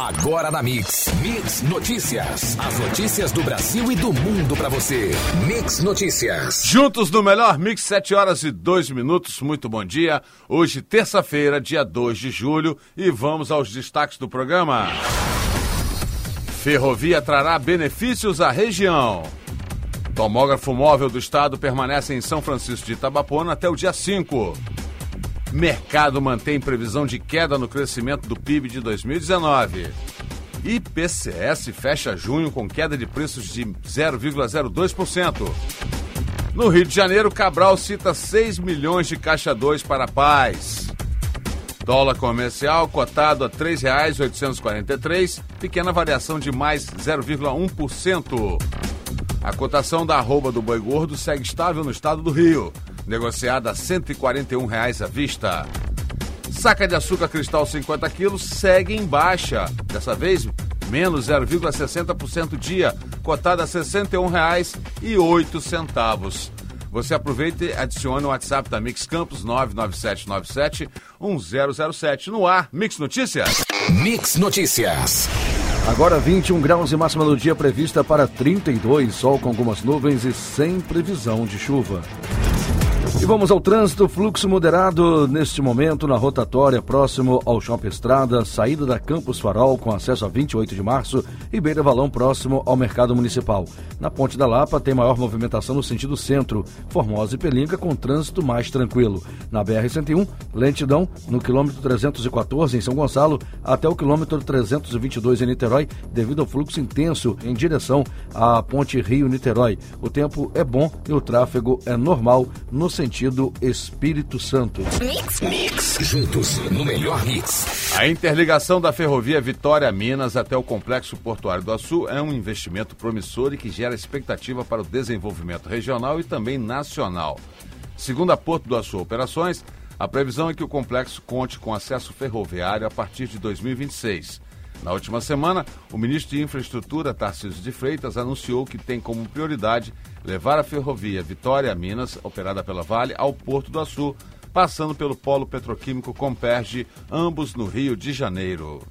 Agora na Mix. Mix Notícias. As notícias do Brasil e do mundo para você. Mix Notícias. Juntos no melhor Mix, 7 horas e 2 minutos. Muito bom dia. Hoje, terça-feira, dia 2 de julho. E vamos aos destaques do programa. Ferrovia trará benefícios à região. Tomógrafo móvel do estado permanece em São Francisco de Itabapona até o dia 5. Mercado mantém previsão de queda no crescimento do PIB de 2019. IPCS fecha junho com queda de preços de 0,02%. No Rio de Janeiro, Cabral cita 6 milhões de caixa 2 para paz. Dólar comercial cotado a R$ 3,843, pequena variação de mais 0,1%. A cotação da arroba do boi gordo segue estável no estado do Rio, negociada a 141 reais à vista. Saca de açúcar cristal 50 quilos segue em baixa, dessa vez menos 0,60% dia, cotada a R$ 61,08. Você aproveita e adiciona o WhatsApp da Mix Campos 997971007 no ar. Mix Notícias. Mix Notícias. Agora 21 graus e máxima no dia prevista para 32, sol com algumas nuvens e sem previsão de chuva. E vamos ao trânsito, fluxo moderado neste momento na rotatória próximo ao Shopping Estrada, saída da Campus Farol com acesso a 28 de março e Beira Valão próximo ao Mercado Municipal. Na Ponte da Lapa tem maior movimentação no sentido centro, Formosa e Pelinca com trânsito mais tranquilo. Na BR-101, lentidão no quilômetro 314 em São Gonçalo até o quilômetro 322 em Niterói devido ao fluxo intenso em direção à Ponte Rio-Niterói. O tempo é bom e o tráfego é normal no sentido sentido Espírito Santo. Mix, mix, juntos no melhor mix. A interligação da ferrovia Vitória Minas até o complexo portuário do Açu é um investimento promissor e que gera expectativa para o desenvolvimento regional e também nacional. Segundo a Porto do Açu Operações, a previsão é que o complexo conte com acesso ferroviário a partir de 2026. Na última semana, o ministro de Infraestrutura, Tarcísio de Freitas, anunciou que tem como prioridade levar a ferrovia Vitória Minas, operada pela Vale, ao Porto do Açu, passando pelo polo petroquímico Comperge, ambos no Rio de Janeiro.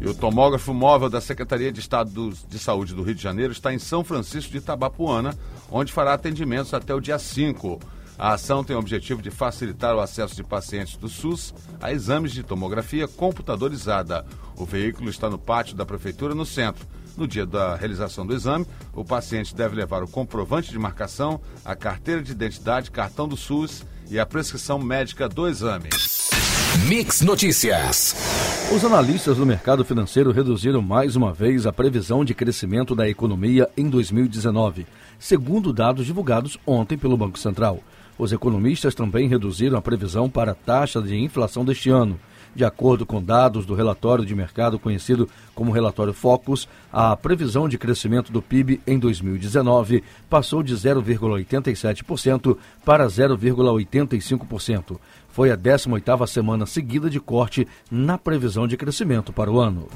E o tomógrafo móvel da Secretaria de Estado de Saúde do Rio de Janeiro está em São Francisco de Itabapuana, onde fará atendimentos até o dia 5. A ação tem o objetivo de facilitar o acesso de pacientes do SUS a exames de tomografia computadorizada. O veículo está no pátio da Prefeitura, no centro. No dia da realização do exame, o paciente deve levar o comprovante de marcação, a carteira de identidade, cartão do SUS e a prescrição médica do exame. Mix Notícias. Os analistas do mercado financeiro reduziram mais uma vez a previsão de crescimento da economia em 2019, segundo dados divulgados ontem pelo Banco Central. Os economistas também reduziram a previsão para a taxa de inflação deste ano. De acordo com dados do relatório de mercado conhecido como relatório Focus, a previsão de crescimento do PIB em 2019 passou de 0,87% para 0,85%. Foi a 18ª semana seguida de corte na previsão de crescimento para o ano.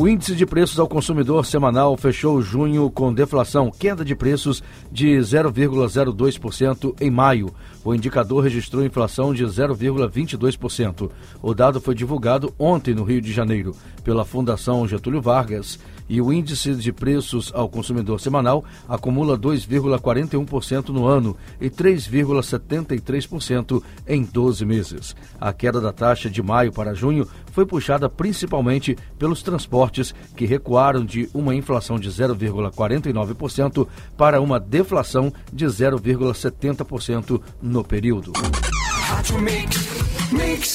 O índice de preços ao consumidor semanal fechou junho com deflação, queda de preços de 0,02% em maio. O indicador registrou inflação de 0,22%. O dado foi divulgado ontem no Rio de Janeiro pela Fundação Getúlio Vargas e o índice de preços ao consumidor semanal acumula 2,41% no ano e 3,73% em 12 meses. A queda da taxa de maio para junho foi puxada principalmente pelos transportes, que recuaram de uma inflação de 0,49% para uma deflação de 0,70% no período.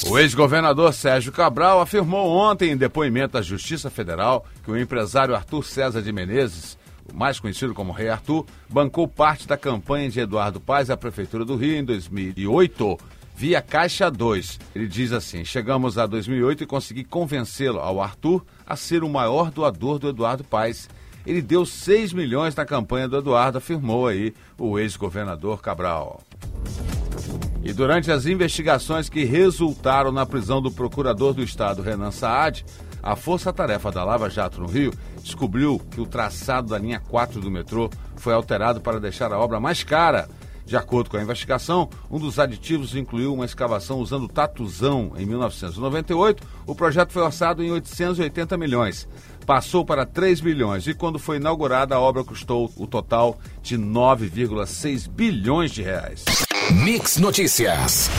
O ex-governador Sérgio Cabral afirmou ontem em depoimento à Justiça Federal que o empresário Arthur César de Menezes, mais conhecido como Rei Arthur, bancou parte da campanha de Eduardo Paes à Prefeitura do Rio em 2008 via Caixa 2. Ele diz assim: Chegamos a 2008 e consegui convencê-lo, ao Arthur, a ser o maior doador do Eduardo Paes. Ele deu 6 milhões na campanha do Eduardo, afirmou aí o ex-governador Cabral. E durante as investigações que resultaram na prisão do procurador do Estado, Renan Saad, a Força-Tarefa da Lava Jato no Rio descobriu que o traçado da linha 4 do metrô foi alterado para deixar a obra mais cara. De acordo com a investigação, um dos aditivos incluiu uma escavação usando tatuzão em 1998. O projeto foi orçado em 880 milhões. Passou para 3 bilhões e quando foi inaugurada a obra custou o total de 9,6 bilhões de reais. Mix Notícias.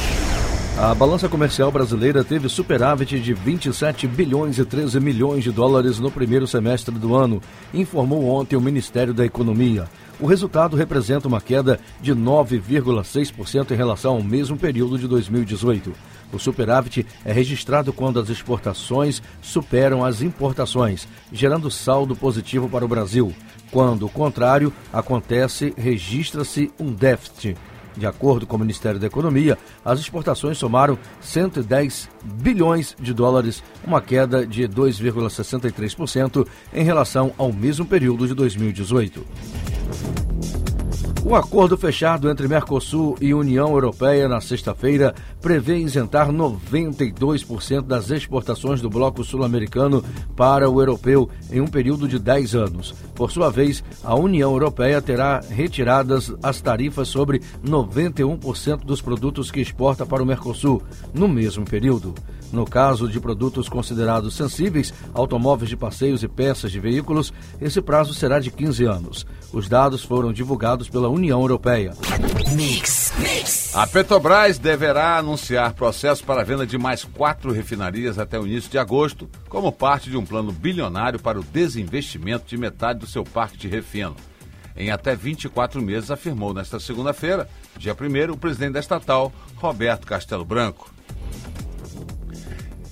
A balança comercial brasileira teve superávit de 27 bilhões e 13 milhões de dólares no primeiro semestre do ano, informou ontem o Ministério da Economia. O resultado representa uma queda de 9,6% em relação ao mesmo período de 2018. O superávit é registrado quando as exportações superam as importações, gerando saldo positivo para o Brasil. Quando o contrário acontece, registra-se um déficit. De acordo com o Ministério da Economia, as exportações somaram 110 bilhões de dólares, uma queda de 2,63% em relação ao mesmo período de 2018. O acordo fechado entre Mercosul e União Europeia na sexta-feira prevê isentar 92% das exportações do bloco sul-americano para o europeu em um período de 10 anos. Por sua vez, a União Europeia terá retiradas as tarifas sobre 91% dos produtos que exporta para o Mercosul no mesmo período. No caso de produtos considerados sensíveis, automóveis de passeios e peças de veículos, esse prazo será de 15 anos. Os dados foram divulgados pela União Europeia. Mix, mix. A Petrobras deverá anunciar processo para a venda de mais quatro refinarias até o início de agosto, como parte de um plano bilionário para o desinvestimento de metade do seu parque de refino. Em até 24 meses, afirmou nesta segunda-feira, dia 1, o presidente da estatal, Roberto Castelo Branco.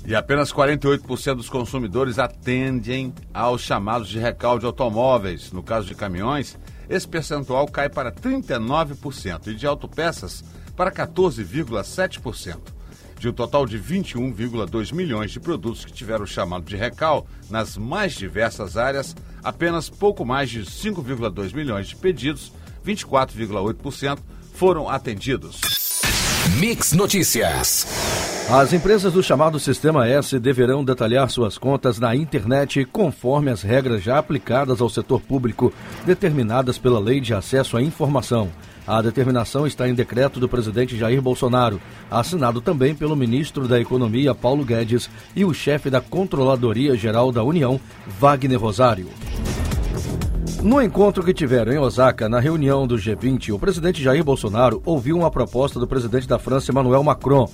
E apenas 48% dos consumidores atendem aos chamados de recalde de automóveis. No caso de caminhões, esse percentual cai para 39% e de autopeças para 14,7%. De um total de 21,2 milhões de produtos que tiveram chamado de recal nas mais diversas áreas, apenas pouco mais de 5,2 milhões de pedidos, 24,8%, foram atendidos. Mix Notícias. As empresas do chamado Sistema S deverão detalhar suas contas na internet conforme as regras já aplicadas ao setor público, determinadas pela Lei de Acesso à Informação. A determinação está em decreto do presidente Jair Bolsonaro, assinado também pelo ministro da Economia Paulo Guedes e o chefe da Controladoria Geral da União, Wagner Rosário. No encontro que tiveram em Osaka, na reunião do G20, o presidente Jair Bolsonaro ouviu uma proposta do presidente da França, Emmanuel Macron.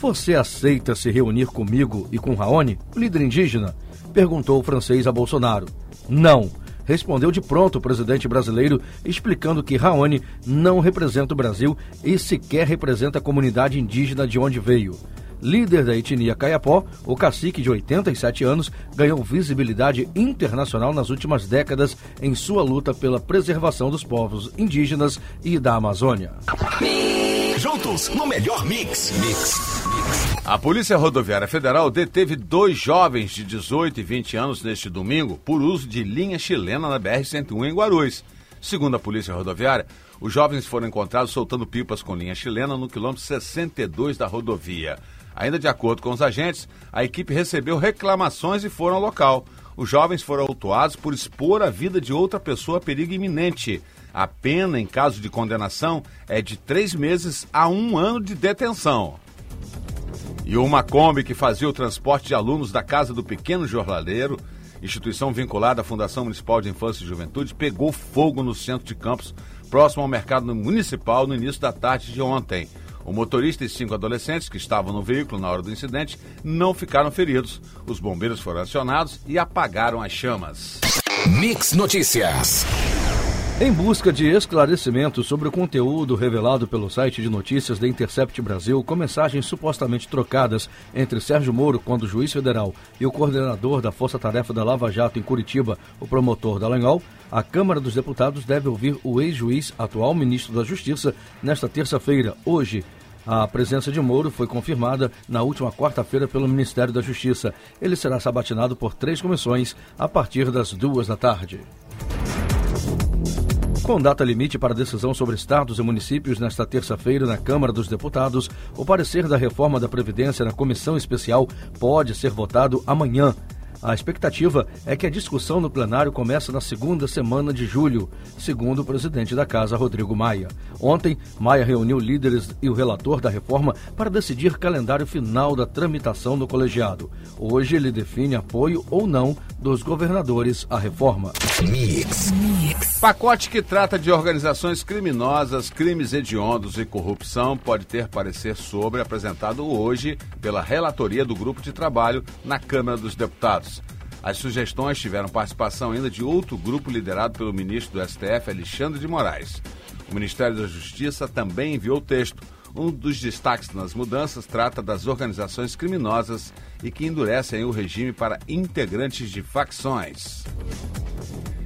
Você aceita se reunir comigo e com Raoni, líder indígena? Perguntou o francês a Bolsonaro. Não. Respondeu de pronto o presidente brasileiro, explicando que Raoni não representa o Brasil e sequer representa a comunidade indígena de onde veio. Líder da etnia Caiapó, o cacique de 87 anos ganhou visibilidade internacional nas últimas décadas em sua luta pela preservação dos povos indígenas e da Amazônia. Juntos no melhor mix. Mix. A Polícia Rodoviária Federal deteve dois jovens de 18 e 20 anos neste domingo por uso de linha chilena na BR-101 em Guarulhos. Segundo a Polícia Rodoviária, os jovens foram encontrados soltando pipas com linha chilena no quilômetro 62 da rodovia. Ainda de acordo com os agentes, a equipe recebeu reclamações e foram ao local. Os jovens foram autuados por expor a vida de outra pessoa a perigo iminente. A pena, em caso de condenação, é de três meses a um ano de detenção. E uma Kombi que fazia o transporte de alunos da Casa do Pequeno Jornaleiro, instituição vinculada à Fundação Municipal de Infância e Juventude, pegou fogo no centro de Campos, próximo ao mercado municipal, no início da tarde de ontem. O motorista e cinco adolescentes que estavam no veículo na hora do incidente não ficaram feridos. Os bombeiros foram acionados e apagaram as chamas. Mix Notícias. Em busca de esclarecimentos sobre o conteúdo revelado pelo site de notícias da Intercept Brasil, com mensagens supostamente trocadas entre Sérgio Moro, quando juiz federal, e o coordenador da Força Tarefa da Lava Jato em Curitiba, o promotor Dallagnol, a Câmara dos Deputados deve ouvir o ex-juiz, atual ministro da Justiça, nesta terça-feira, hoje, a presença de Moro foi confirmada na última quarta-feira pelo Ministério da Justiça. Ele será sabatinado por três comissões a partir das duas da tarde. Com data limite para decisão sobre estados e municípios nesta terça-feira na Câmara dos Deputados, o parecer da reforma da Previdência na comissão especial pode ser votado amanhã. A expectativa é que a discussão no plenário comece na segunda semana de julho, segundo o presidente da Casa, Rodrigo Maia. Ontem, Maia reuniu líderes e o relator da reforma para decidir calendário final da tramitação no colegiado. Hoje ele define apoio ou não dos governadores à reforma. Mix. Mix. Pacote que trata de organizações criminosas, crimes hediondos e corrupção pode ter parecer sobre apresentado hoje pela relatoria do grupo de trabalho na Câmara dos Deputados. As sugestões tiveram participação ainda de outro grupo liderado pelo ministro do STF, Alexandre de Moraes. O Ministério da Justiça também enviou o texto. Um dos destaques nas mudanças trata das organizações criminosas e que endurecem o regime para integrantes de facções.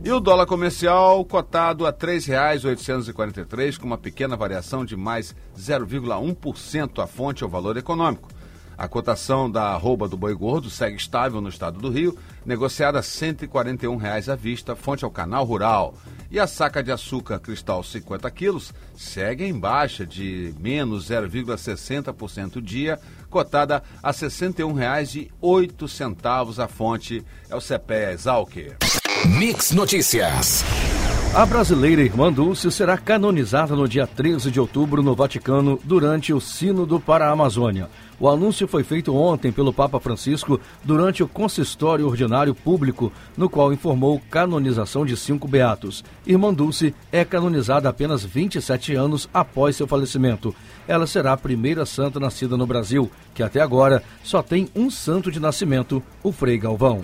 E o dólar comercial cotado a R$ 3,843, com uma pequena variação de mais 0,1% a fonte ao valor econômico. A cotação da arroba do boi gordo segue estável no estado do Rio, negociada a 141 reais à vista, fonte ao canal rural. E a saca de açúcar cristal 50 quilos segue em baixa de menos 0,60% dia, cotada a R$ 61,08 a fonte. É o CPEA Exalc. Mix Notícias. A brasileira Irmã Dulce será canonizada no dia 13 de outubro no Vaticano durante o Sínodo para a Amazônia. O anúncio foi feito ontem pelo Papa Francisco durante o consistório ordinário público, no qual informou canonização de cinco beatos. Irmã Dulce é canonizada apenas 27 anos após seu falecimento. Ela será a primeira santa nascida no Brasil, que até agora só tem um santo de nascimento, o Frei Galvão.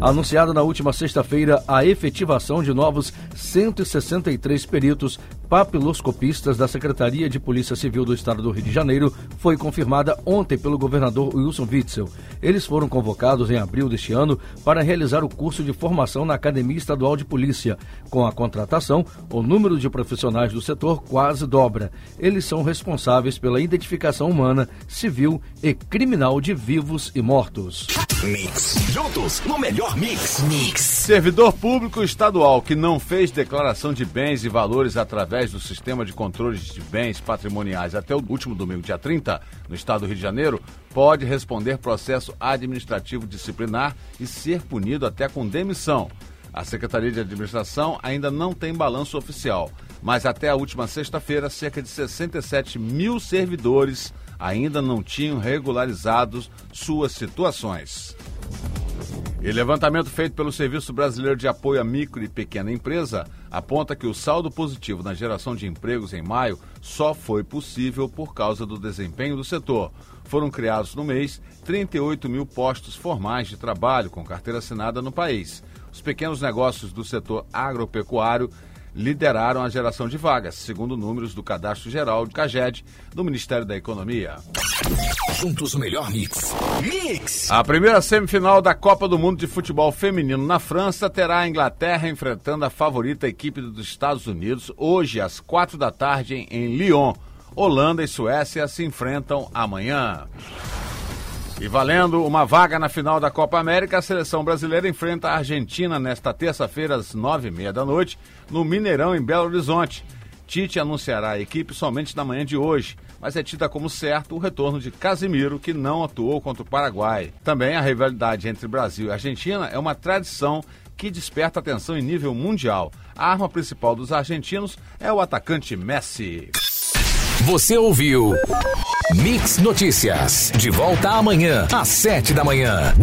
Anunciada na última sexta-feira a efetivação de novos 163 peritos papiloscopistas da Secretaria de Polícia Civil do Estado do Rio de Janeiro foi confirmada ontem pelo governador Wilson Witzel. Eles foram convocados em abril deste ano para realizar o curso de formação na Academia Estadual de Polícia. Com a contratação, o número de profissionais do setor quase dobra. Eles são responsáveis pela identificação humana, civil e criminal de vivos e mortos. Mix. Juntos no melhor mix. Mix. Servidor público estadual que não fez declaração de bens e valores através do sistema de controle de bens patrimoniais até o último domingo, dia 30, no estado do Rio de Janeiro, pode responder processo administrativo disciplinar e ser punido até com demissão. A Secretaria de Administração ainda não tem balanço oficial, mas até a última sexta-feira, cerca de 67 mil servidores ainda não tinham regularizado suas situações. E levantamento feito pelo Serviço Brasileiro de Apoio à Micro e Pequena Empresa aponta que o saldo positivo na geração de empregos em maio só foi possível por causa do desempenho do setor. Foram criados no mês 38 mil postos formais de trabalho com carteira assinada no país. Os pequenos negócios do setor agropecuário lideraram a geração de vagas, segundo números do Cadastro Geral de CAGED do Ministério da Economia. Juntos o melhor mix. Mix! A primeira semifinal da Copa do Mundo de Futebol Feminino na França terá a Inglaterra enfrentando a favorita equipe dos Estados Unidos hoje às quatro da tarde em Lyon. Holanda e Suécia se enfrentam amanhã. E valendo uma vaga na final da Copa América, a seleção brasileira enfrenta a Argentina nesta terça-feira às nove e meia da noite, no Mineirão, em Belo Horizonte. Tite anunciará a equipe somente na manhã de hoje, mas é tida como certo o retorno de Casimiro, que não atuou contra o Paraguai. Também a rivalidade entre Brasil e Argentina é uma tradição que desperta atenção em nível mundial. A arma principal dos argentinos é o atacante Messi. Você ouviu Mix Notícias. De volta amanhã, às sete da manhã.